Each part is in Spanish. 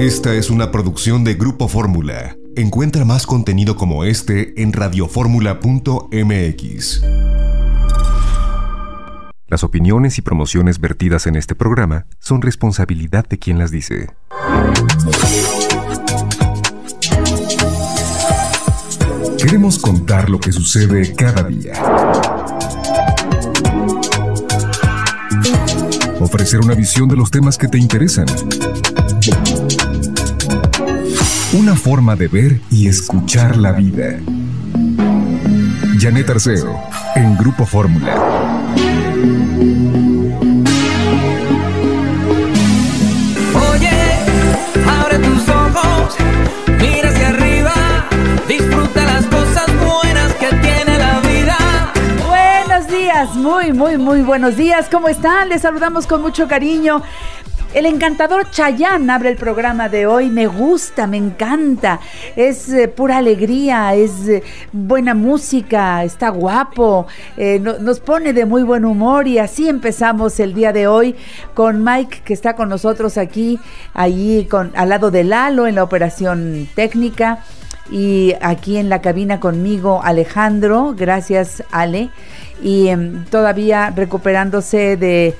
Esta es una producción de Grupo Fórmula. Encuentra más contenido como este en radioformula.mx. Las opiniones y promociones vertidas en este programa son responsabilidad de quien las dice. Queremos contar lo que sucede cada día. Ofrecer una visión de los temas que te interesan. Una forma de ver y escuchar la vida. Janet Arceo, en Grupo Fórmula. Oye, abre tus ojos, mira hacia arriba, disfruta las cosas buenas que tiene la vida. Buenos días, muy, muy, muy buenos días. ¿Cómo están? Les saludamos con mucho cariño. El encantador Chayán abre el programa de hoy. Me gusta, me encanta. Es eh, pura alegría, es eh, buena música, está guapo, eh, no- nos pone de muy buen humor y así empezamos el día de hoy con Mike que está con nosotros aquí, allí con, al lado de Lalo en la operación técnica y aquí en la cabina conmigo Alejandro, gracias Ale, y em, todavía recuperándose de,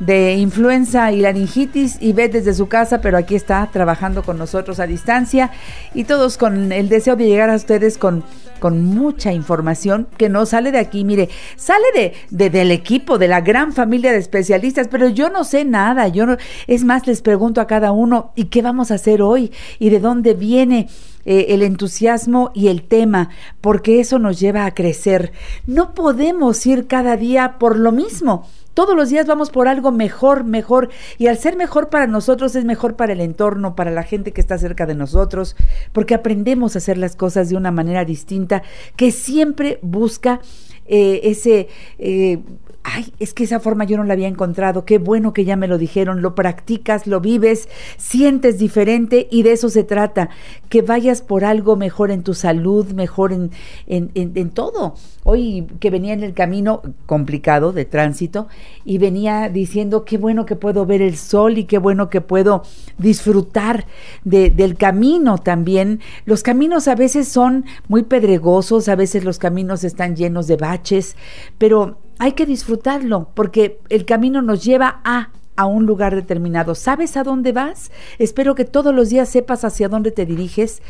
de influenza y laringitis y ve desde su casa, pero aquí está trabajando con nosotros a distancia y todos con el deseo de llegar a ustedes con, con mucha información que no sale de aquí, mire, sale de, de- del equipo, de la gran familia de especialistas, pero yo no sé nada, yo no, es más, les pregunto a cada uno, ¿y qué vamos a hacer hoy? ¿Y de dónde viene? eh, el entusiasmo y el tema, porque eso nos lleva a crecer. No podemos ir cada día por lo mismo. Todos los días vamos por algo mejor, mejor. Y al ser mejor para nosotros es mejor para el entorno, para la gente que está cerca de nosotros, porque aprendemos a hacer las cosas de una manera distinta que siempre busca eh, ese... eh, Ay, es que esa forma yo no la había encontrado. Qué bueno que ya me lo dijeron. Lo practicas, lo vives, sientes diferente y de eso se trata. Que vayas por algo mejor en tu salud, mejor en, en, en- todo. Hoy que venía en el camino complicado de tránsito y venía diciendo qué bueno que puedo ver el sol y qué bueno que puedo disfrutar de- del camino también. Los caminos a veces son muy pedregosos, a veces los caminos están llenos de baches, pero hay que disfrutarlo porque el camino nos lleva a a un lugar determinado. ¿Sabes a dónde vas? Espero que todos los días sepas hacia dónde te diriges,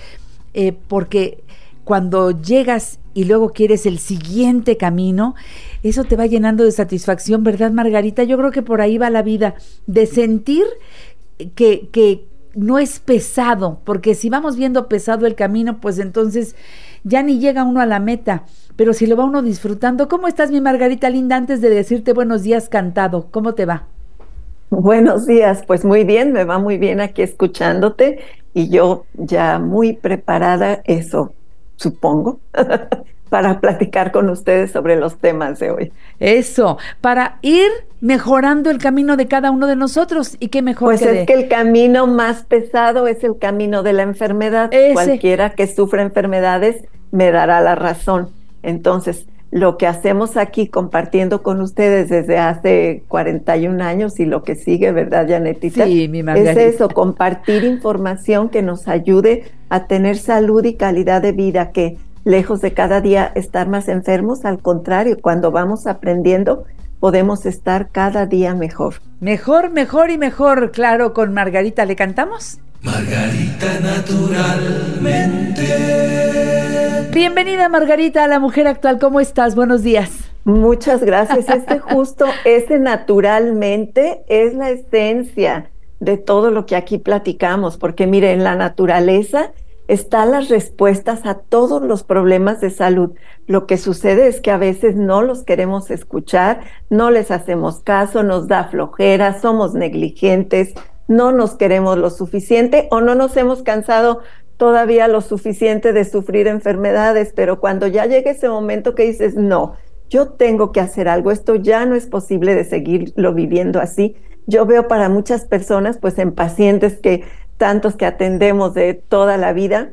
eh, porque cuando llegas y luego quieres el siguiente camino, eso te va llenando de satisfacción, ¿verdad, Margarita? Yo creo que por ahí va la vida, de sentir que, que no es pesado, porque si vamos viendo pesado el camino, pues entonces ya ni llega uno a la meta. Pero si lo va uno disfrutando, ¿cómo estás, mi Margarita linda? Antes de decirte buenos días cantado, ¿cómo te va? Buenos días, pues muy bien, me va muy bien aquí escuchándote y yo ya muy preparada, eso supongo, para platicar con ustedes sobre los temas de hoy. Eso, para ir mejorando el camino de cada uno de nosotros. Y qué mejor Pues que de- es que el camino más pesado es el camino de la enfermedad. Ese. Cualquiera que sufra enfermedades me dará la razón. Entonces, lo que hacemos aquí compartiendo con ustedes desde hace 41 años y lo que sigue, ¿verdad, Janetita? Sí, mi Es Margarita. eso, compartir información que nos ayude a tener salud y calidad de vida, que lejos de cada día estar más enfermos, al contrario, cuando vamos aprendiendo, podemos estar cada día mejor. Mejor, mejor y mejor, claro, con Margarita. ¿Le cantamos? Margarita naturalmente. Bienvenida, Margarita, a la mujer actual. ¿Cómo estás? Buenos días. Muchas gracias. Este justo, ese naturalmente es la esencia de todo lo que aquí platicamos, porque mire, en la naturaleza están las respuestas a todos los problemas de salud. Lo que sucede es que a veces no los queremos escuchar, no les hacemos caso, nos da flojera, somos negligentes, no nos queremos lo suficiente o no nos hemos cansado todavía lo suficiente de sufrir enfermedades, pero cuando ya llega ese momento que dices, no, yo tengo que hacer algo, esto ya no es posible de seguirlo viviendo así. Yo veo para muchas personas, pues en pacientes que tantos que atendemos de toda la vida,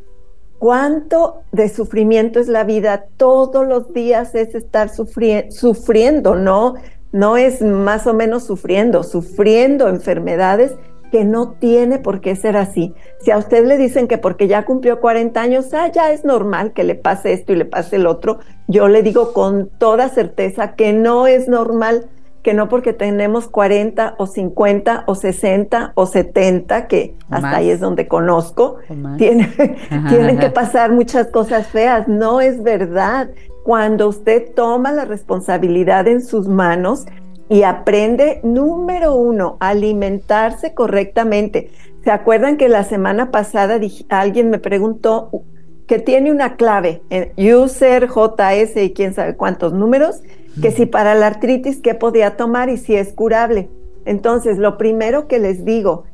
cuánto de sufrimiento es la vida. Todos los días es estar sufri sufriendo, ¿no? No es más o menos sufriendo, sufriendo enfermedades que no tiene por qué ser así. Si a usted le dicen que porque ya cumplió 40 años, ah, ya es normal que le pase esto y le pase el otro, yo le digo con toda certeza que no es normal, que no porque tenemos 40 o 50 o 60 o 70, que hasta ahí es donde conozco, tiene, tienen que pasar muchas cosas feas. No es verdad. Cuando usted toma la responsabilidad en sus manos, y aprende, número uno, alimentarse correctamente. ¿Se acuerdan que la semana pasada alguien me preguntó que tiene una clave, en user, JS y quién sabe cuántos números, que si para la artritis, ¿qué podía tomar y si es curable? Entonces, lo primero que les digo,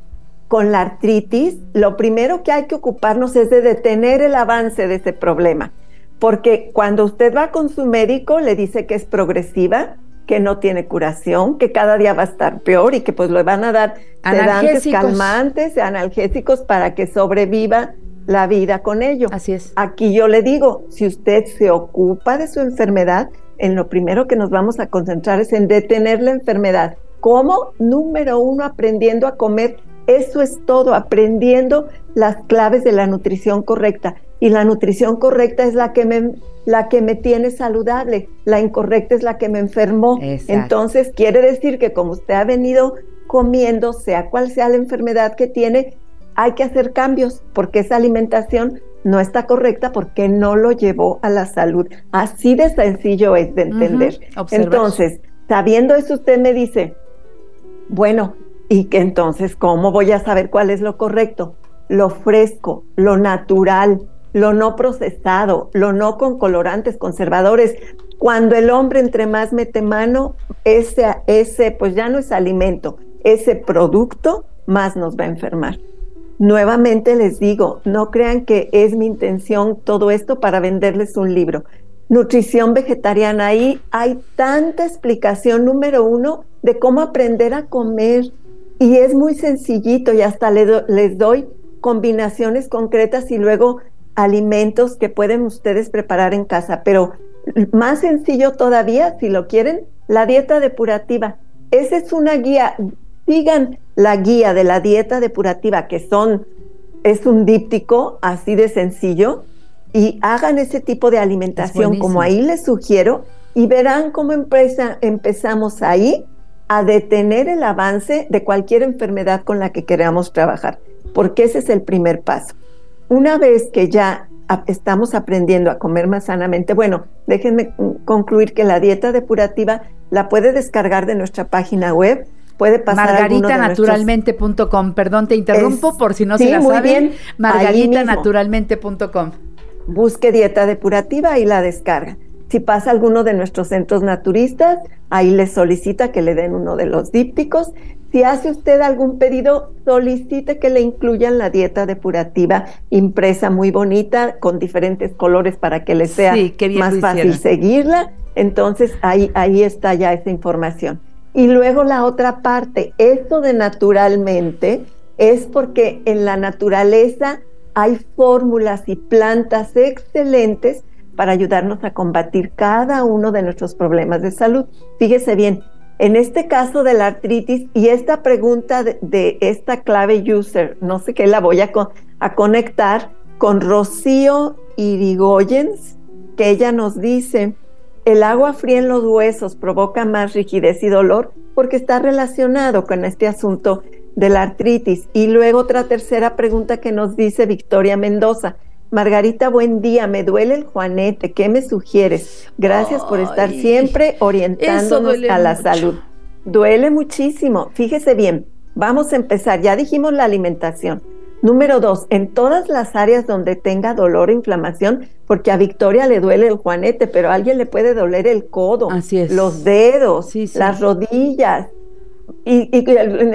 con la artritis, lo primero que hay que ocuparnos es de detener el avance de ese problema. Porque cuando usted va con su médico, le dice que es progresiva, que no tiene curación, que cada día va a estar peor y que pues le van a dar sedantes, calmantes, analgésicos para que sobreviva la vida con ello. Así es. Aquí yo le digo, si usted se ocupa de su enfermedad, en lo primero que nos vamos a concentrar es en detener la enfermedad. ¿Cómo? Número uno, aprendiendo a comer. Eso es todo, aprendiendo las claves de la nutrición correcta y la nutrición correcta es la que me, la que me tiene saludable, la incorrecta es la que me enfermó. Entonces quiere decir que como usted ha venido comiendo, sea cual sea la enfermedad que tiene, hay que hacer cambios porque esa alimentación no está correcta porque no lo llevó a la salud. Así de sencillo es de entender. entonces, sabiendo eso, usted me dice, bueno, ¿y que entonces cómo voy a saber cuál es lo correcto? Lo fresco, lo natural, lo no procesado, lo no con colorantes conservadores. Cuando el hombre entre más mete mano, ese, ese pues ya no es alimento, ese producto más nos va a enfermar. Nuevamente les digo, no crean que es mi intención todo esto para venderles un libro. Nutrición vegetariana, ahí hay tanta explicación, número uno, de cómo aprender a comer. Y es muy sencillito y hasta les doy combinaciones concretas y luego alimentos que pueden ustedes preparar en casa, pero más sencillo todavía, si lo quieren, la dieta depurativa. Esa es una guía. Sigan la guía de la dieta depurativa, que son, es un díptico así de sencillo, y hagan ese tipo de alimentación como ahí les sugiero, y verán cómo empresa, empezamos ahí a detener el avance de cualquier enfermedad con la que queramos trabajar, porque ese es el primer paso. Una vez que ya estamos aprendiendo a comer más sanamente, bueno, déjenme concluir que la dieta depurativa la puede descargar de nuestra página web. Puede pasar margaritanaturalmente.com. Perdón, te interrumpo por si no se la saben. Margaritanaturalmente.com. Busque dieta depurativa y la descarga. Si pasa alguno de nuestros centros naturistas, ahí le solicita que le den uno de los dípticos si hace usted algún pedido, solicite que le incluyan la dieta depurativa impresa muy bonita con diferentes colores para que le sea más fácil seguirla. Entonces ahí, ahí está ya esa información. Y luego la otra parte, esto de naturalmente es porque en la naturaleza hay fórmulas y plantas excelentes para ayudarnos a combatir cada uno de nuestros problemas de salud. Fíjese bien, en este caso de la artritis y esta pregunta de, esta clave user, no sé qué la voy a, a conectar con Rocío Irigoyens, que ella nos dice, el agua fría en los huesos provoca más rigidez y dolor porque está relacionado con este asunto de la artritis. Y luego otra tercera pregunta que nos dice Victoria Mendoza. Margarita, buen día. Me duele el juanete. ¿Qué me sugieres? Gracias por estar siempre orientándonos a la salud. Duele muchísimo. Fíjese bien, vamos a empezar. Ya dijimos la alimentación. Número dos, en todas las áreas donde tenga dolor o inflamación, porque a Victoria le duele el juanete, pero a alguien le puede doler el codo, los dedos, las rodillas. y,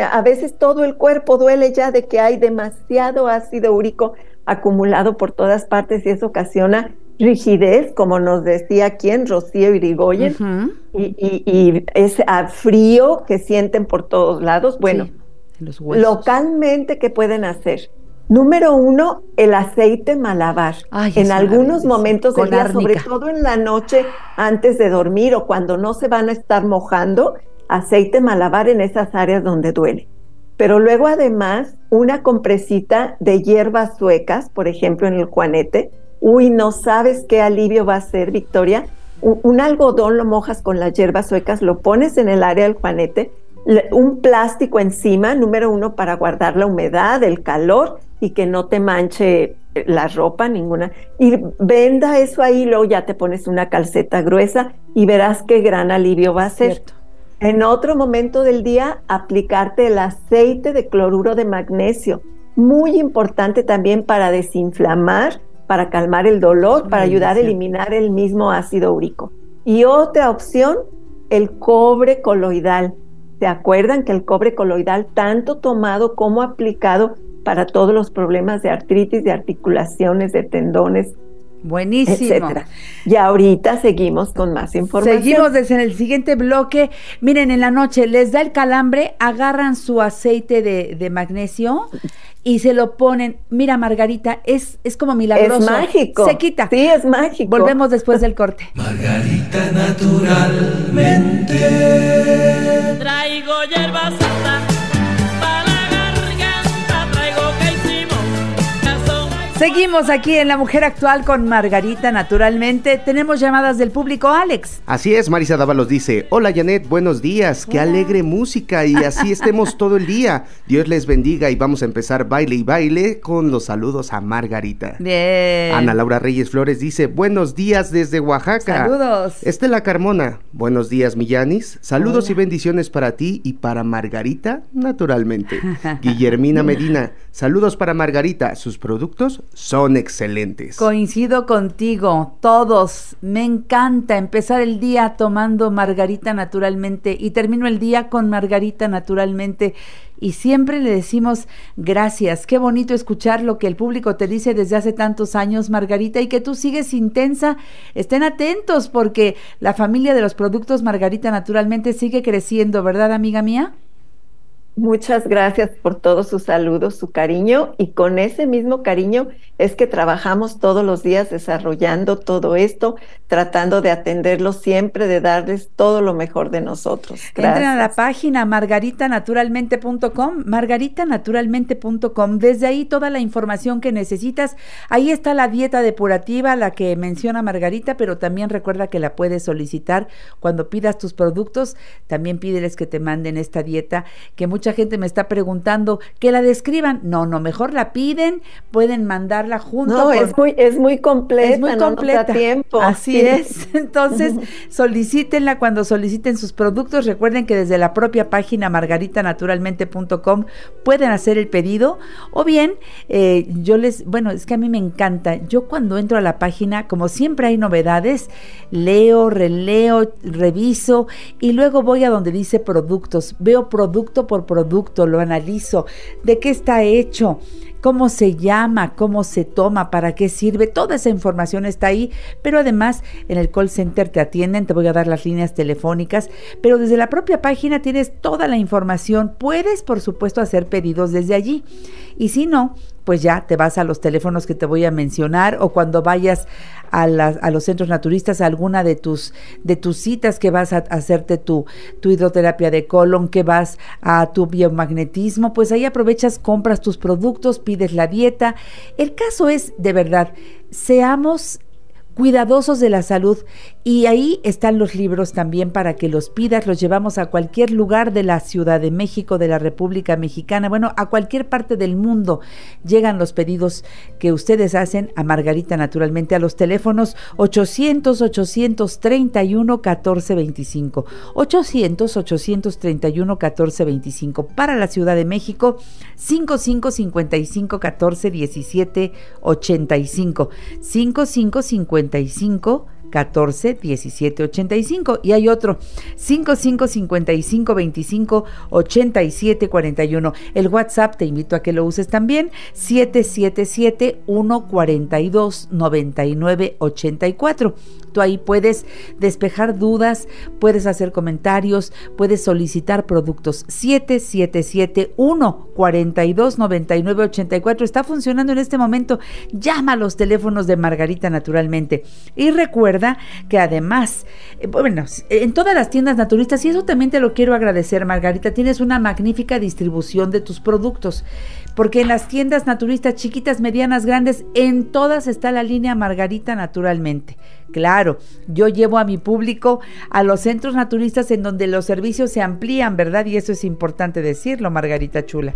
a veces todo el cuerpo duele ya de que hay demasiado ácido úrico acumulado por todas partes y eso ocasiona rigidez, como nos decía quien, Rocío Irigoyen, y, ese frío que sienten por todos lados. Bueno, localmente, ¿qué pueden hacer? Número uno, el aceite malabar. en algunos momentos del día, sobre todo en la noche antes de dormir o cuando no se van a estar mojando, aceite malabar en esas áreas donde duele. pero luego además una compresita de hierbas suecas, por ejemplo en el juanete. Uy, no sabes qué alivio va a ser, Victoria. Un, algodón lo mojas con las hierbas suecas, lo pones en el área del juanete, un plástico encima, número uno, para guardar la humedad, el calor y que no te manche la ropa ninguna. Y venda eso ahí, luego ya te pones una calceta gruesa y verás qué gran alivio va a ser. En otro momento del día, aplicarte el aceite de cloruro de magnesio, muy importante también para desinflamar, para calmar el dolor, para ayudar a eliminar el mismo ácido úrico. Y otra opción, el cobre coloidal. ¿Se acuerdan que el cobre coloidal, tanto tomado como aplicado para todos los problemas de artritis, de articulaciones, de tendones, Buenísimo. Y ahorita seguimos con más información. Seguimos desde el siguiente bloque. Miren, en la noche les da el calambre, agarran su aceite de, magnesio y se lo ponen. Mira, Margarita, es, es como milagroso. Es mágico. Se quita. Sí, es mágico. Volvemos después del corte. Margarita, naturalmente. Traigo hierbas Seguimos aquí en La Mujer Actual con Margarita, naturalmente. Tenemos llamadas del público, Alex. Así es, Marisa Dávalos dice, hola Janet, buenos días, qué alegre música y así estemos todo el día. Dios les bendiga y vamos a empezar baile y baile con los saludos a Margarita. Bien. Ana Laura Reyes Flores dice, buenos días desde Oaxaca. Saludos. Estela Carmona, buenos días Millanis. Saludos y bendiciones para ti y para Margarita, naturalmente. Guillermina Medina, saludos para Margarita, sus productos son excelentes. Coincido contigo, todos. Me encanta empezar el día tomando margarita naturalmente y termino el día con margarita naturalmente. Y siempre le decimos gracias. Qué bonito escuchar lo que el público te dice desde hace tantos años, Margarita, y que tú sigues intensa. Estén atentos porque la familia de los productos Margarita naturalmente sigue creciendo, ¿verdad, amiga mía? Muchas gracias por todos sus saludos, su cariño y con ese mismo cariño es que trabajamos todos los días desarrollando todo esto, tratando de atenderlos siempre, de darles todo lo mejor de nosotros. Gracias. Entren a la página margaritanaturalmente.com, margaritanaturalmente.com. Desde ahí toda la información que necesitas. Ahí está la dieta depurativa, la que menciona Margarita, pero también recuerda que la puedes solicitar cuando pidas tus productos. También pídeles que te manden esta dieta que mucha gente me está preguntando que la describan. No, no, mejor la piden, pueden mandarla junto. No, es muy, es muy completa, es muy completa. tiempo. Así es. Entonces, solicítenla cuando soliciten sus productos. Recuerden que desde la propia página margaritanaturalmente.com pueden hacer el pedido. O bien, eh, yo les, bueno, es que a mí me encanta. Yo cuando entro a la página, como siempre hay novedades, leo, releo, reviso y luego voy a donde dice productos. Veo producto por producto, lo analizo, de qué está hecho, cómo se llama, cómo se toma, para qué sirve, toda esa información está ahí, pero además en el call center te atienden, te voy a dar las líneas telefónicas, pero desde la propia página tienes toda la información, puedes por supuesto hacer pedidos desde allí y si no, pues ya te vas a los teléfonos que te voy a mencionar o cuando vayas a, a los centros naturistas a alguna de tus, de tus citas que vas a, hacerte tu, tu hidroterapia de colon, que vas a tu biomagnetismo, pues ahí aprovechas, compras tus productos, pides la dieta. El caso es, de verdad, seamos cuidadosos de la salud y ahí están los libros también para que los pidas, los llevamos a cualquier lugar de la Ciudad de México, de la República Mexicana, bueno, a cualquier parte del mundo llegan los pedidos que ustedes hacen a Margarita naturalmente a los teléfonos 800 831 1425 800 831 1425 para la Ciudad de México 55 55 14 17 85 55 55 14 17 85 y hay otro 55 55 25 87 41. El WhatsApp te invito a que lo uses también 777 142 99 84. Tú ahí puedes despejar dudas, puedes hacer comentarios, puedes solicitar productos 777 142 99 84. Está funcionando en este momento. Llama a los teléfonos de Margarita naturalmente y recuerda que además, eh, bueno, en todas las tiendas naturistas, y eso también te lo quiero agradecer, Margarita, tienes una magnífica distribución de tus productos porque en las tiendas naturistas chiquitas, medianas, grandes, en todas está la línea Margarita naturalmente. Claro, yo llevo a mi público a los centros naturistas en donde los servicios se amplían, ¿verdad? Y eso es importante decirlo, Margarita Chula.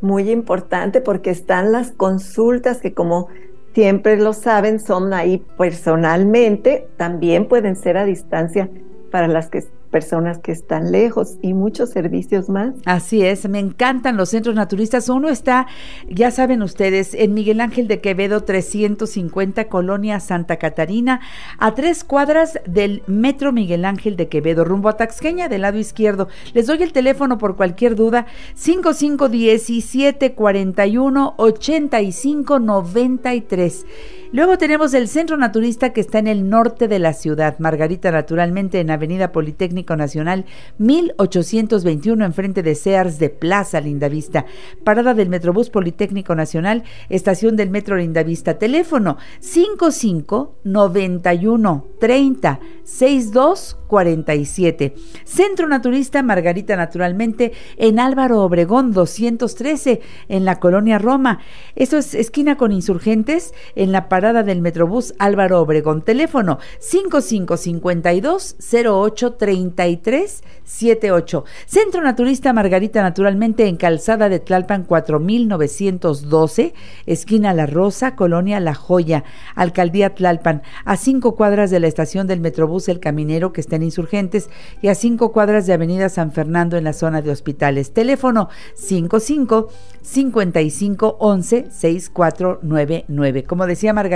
Muy importante porque están las consultas que como siempre lo saben, son ahí personalmente, también pueden ser a distancia para las que personas que están lejos y muchos servicios más. Así es, me encantan los centros naturistas. Uno está, ya saben ustedes, en Miguel Ángel de Quevedo 350, Colonia Santa Catarina, a tres cuadras del Metro Miguel Ángel de Quevedo, rumbo a Taxqueña, del lado izquierdo. Les doy el teléfono por cualquier duda, 5517 41 85 93. Luego tenemos el Centro Naturista que está en el norte de la ciudad, Margarita naturalmente en Avenida Politécnico Nacional 1821 enfrente de Sears de Plaza Lindavista. Parada del Metrobús Politécnico Nacional, estación del Metro Lindavista. Teléfono 55 91 30 62 47. Centro Naturista Margarita Naturalmente en Álvaro Obregón 213 en la colonia Roma. Eso es esquina con insurgentes en la parada del Metrobús Álvaro Obregón. Teléfono 5552 08 33 78. Centro Naturista Margarita Naturalmente en Calzada de Tlalpan 4912, esquina La Rosa, colonia La Joya, Alcaldía Tlalpan, a cinco cuadras de la estación del Metrobús El Caminero que está en Insurgentes y a cinco cuadras de Avenida San Fernando en la zona de hospitales. Teléfono 55 55 11 6499. Como decía Margarita,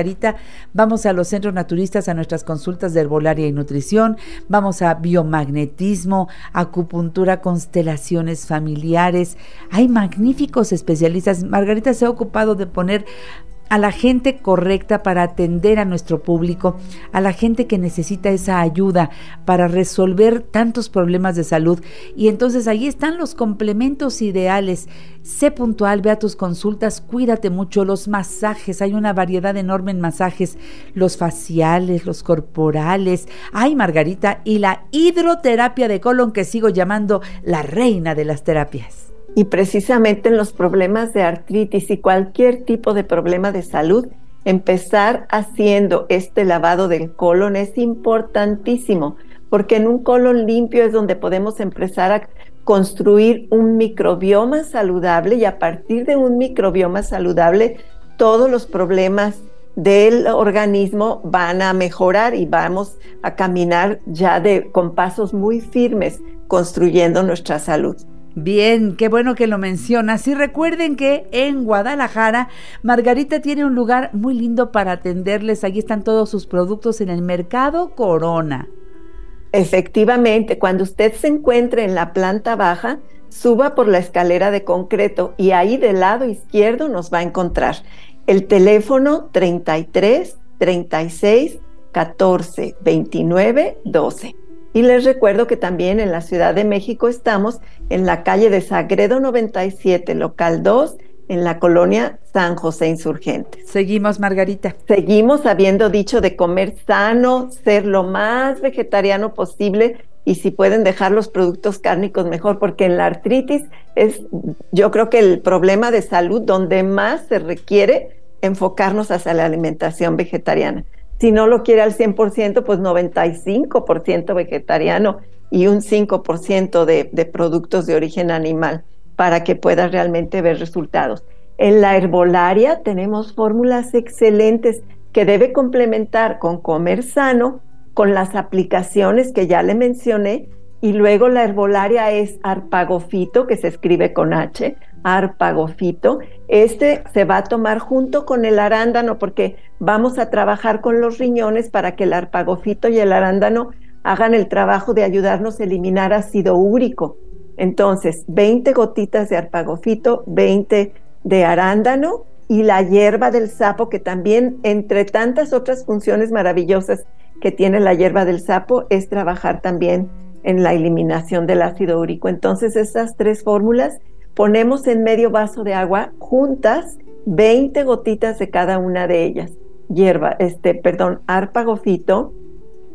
vamos a los centros naturistas a nuestras consultas de herbolaria y nutrición, vamos a biomagnetismo, acupuntura, constelaciones familiares. Hay magníficos especialistas. Margarita se ha ocupado de poner a la gente correcta para atender a nuestro público, a la gente que necesita esa ayuda para resolver tantos problemas de salud. Y entonces ahí están los complementos ideales. Sé puntual, ve a tus consultas, cuídate mucho, los masajes, hay una variedad enorme en masajes, los faciales, los corporales, ay Margarita, y la hidroterapia de colon que sigo llamando la reina de las terapias. Y precisamente en los problemas de artritis y cualquier tipo de problema de salud, empezar haciendo este lavado del colon es importantísimo, porque en un colon limpio es donde podemos empezar a construir un microbioma saludable y a partir de un microbioma saludable todos los problemas del organismo van a mejorar y vamos a caminar ya de con pasos muy firmes construyendo nuestra salud. Bien, qué bueno que lo mencionas. Y recuerden que en Guadalajara, Margarita tiene un lugar muy lindo para atenderles. Allí están todos sus productos en el mercado Corona. Efectivamente, cuando usted se encuentre en la planta baja, suba por la escalera de concreto y ahí del lado izquierdo nos va a encontrar el teléfono 33 36 14 29 12. Y les recuerdo que también en la Ciudad de México estamos en la calle de Sagredo 97, local 2, en la colonia San José Insurgente. Seguimos, Margarita. Seguimos habiendo dicho de comer sano, ser lo más vegetariano posible y si pueden dejar los productos cárnicos mejor, porque en la artritis es yo creo que el problema de salud donde más se requiere enfocarnos hacia la alimentación vegetariana. Si no lo quiere al 100%, pues 95% vegetariano y un 5% de, productos de origen animal para que pueda realmente ver resultados. En la herbolaria tenemos fórmulas excelentes que debe complementar con comer sano, con las aplicaciones que ya le mencioné, y luego la herbolaria es arpagofito, que se escribe con H, arpagofito. Este se va a tomar junto con el arándano porque vamos a trabajar con los riñones para que el arpagofito y el arándano hagan el trabajo de ayudarnos a eliminar ácido úrico. Entonces, 20 gotitas de arpagofito, 20 de arándano y la hierba del sapo, que también, entre tantas otras funciones maravillosas que tiene la hierba del sapo, es trabajar también en la eliminación del ácido úrico. Entonces, estas tres fórmulas ponemos en medio vaso de agua juntas 20 gotitas de cada una de ellas. Hierba, este, perdón, arpagofito,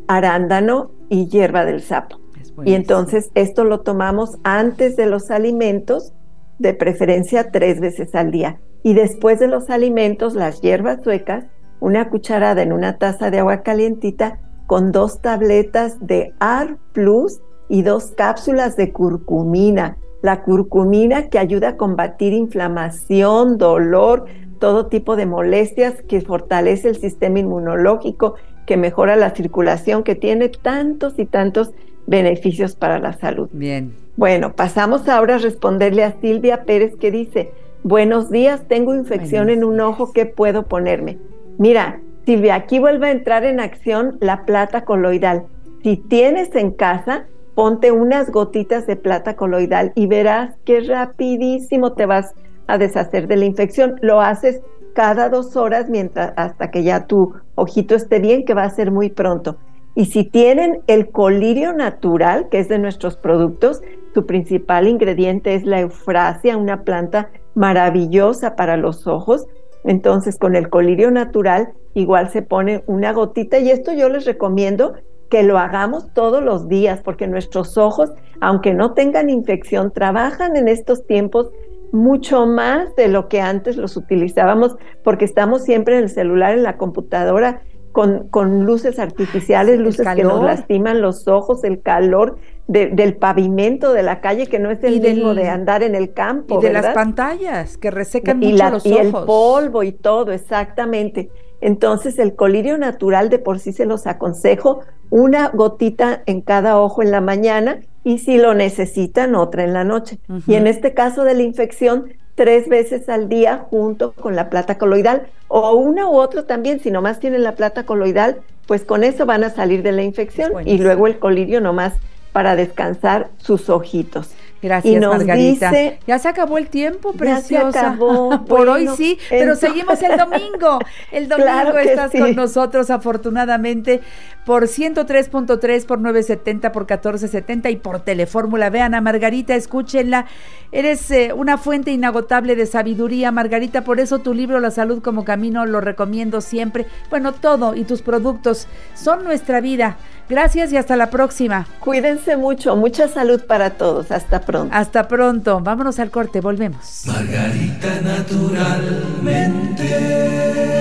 arándano y hierba del sapo. Y entonces esto lo tomamos antes de los alimentos, de preferencia tres veces al día. Y después de los alimentos, las hierbas suecas, una cucharada en una taza de agua calientita con dos tabletas de AR Plus y dos cápsulas de curcumina. La curcumina que ayuda a combatir inflamación, dolor, todo tipo de molestias, que fortalece el sistema inmunológico, que mejora la circulación, que tiene tantos y tantos beneficios para la salud. Bien. Bueno, pasamos ahora a responderle a Silvia Pérez que dice, buenos días, tengo infección en un ojo, ¿qué puedo ponerme? Mira, Silvia, aquí vuelve a entrar en acción la plata coloidal. Si tienes en casa, ponte unas gotitas de plata coloidal y verás que rapidísimo te vas a deshacer de la infección. Lo haces cada dos horas mientras hasta que ya tu ojito esté bien, que va a ser muy pronto. Y si tienen el colirio natural, que es de nuestros productos, su principal ingrediente es la eufrasia, una planta maravillosa para los ojos. Entonces, con el colirio natural, igual se pone una gotita y esto yo les recomiendo que lo hagamos todos los días, porque nuestros ojos, aunque no tengan infección, trabajan en estos tiempos mucho más de lo que antes los utilizábamos, porque estamos siempre en el celular, en la computadora, con, con luces artificiales, luces que nos lastiman los ojos, el calor del pavimento de la calle, que no es el mismo de andar en el campo. Y de las pantallas, que resecan y mucho los ojos. Y el polvo y todo, exactamente. Entonces el colirio natural de por sí se los aconsejo, una gotita en cada ojo en la mañana y si lo necesitan otra en la noche. Y en este caso de la infección, tres veces al día junto con la plata coloidal o una u otro también, si nomás tienen la plata coloidal, pues con eso van a salir de la infección y luego el colirio nomás para descansar sus ojitos. Gracias, Margarita. ya se acabó el tiempo, preciosa. Ya se acabó. Por hoy sí, pero seguimos el domingo. El domingo estás con nosotros, afortunadamente, por 103.3, por 970, por 1470 y por Telefórmula. Vean a Margarita, escúchenla. Eres eh, una fuente inagotable de sabiduría, Margarita. Por eso tu libro La Salud como Camino lo recomiendo siempre. Bueno, todo y tus productos son nuestra vida. Gracias y hasta la próxima. Cuídense mucho, mucha salud para todos. Hasta pronto. Hasta pronto. Vámonos al corte, volvemos. Margarita naturalmente.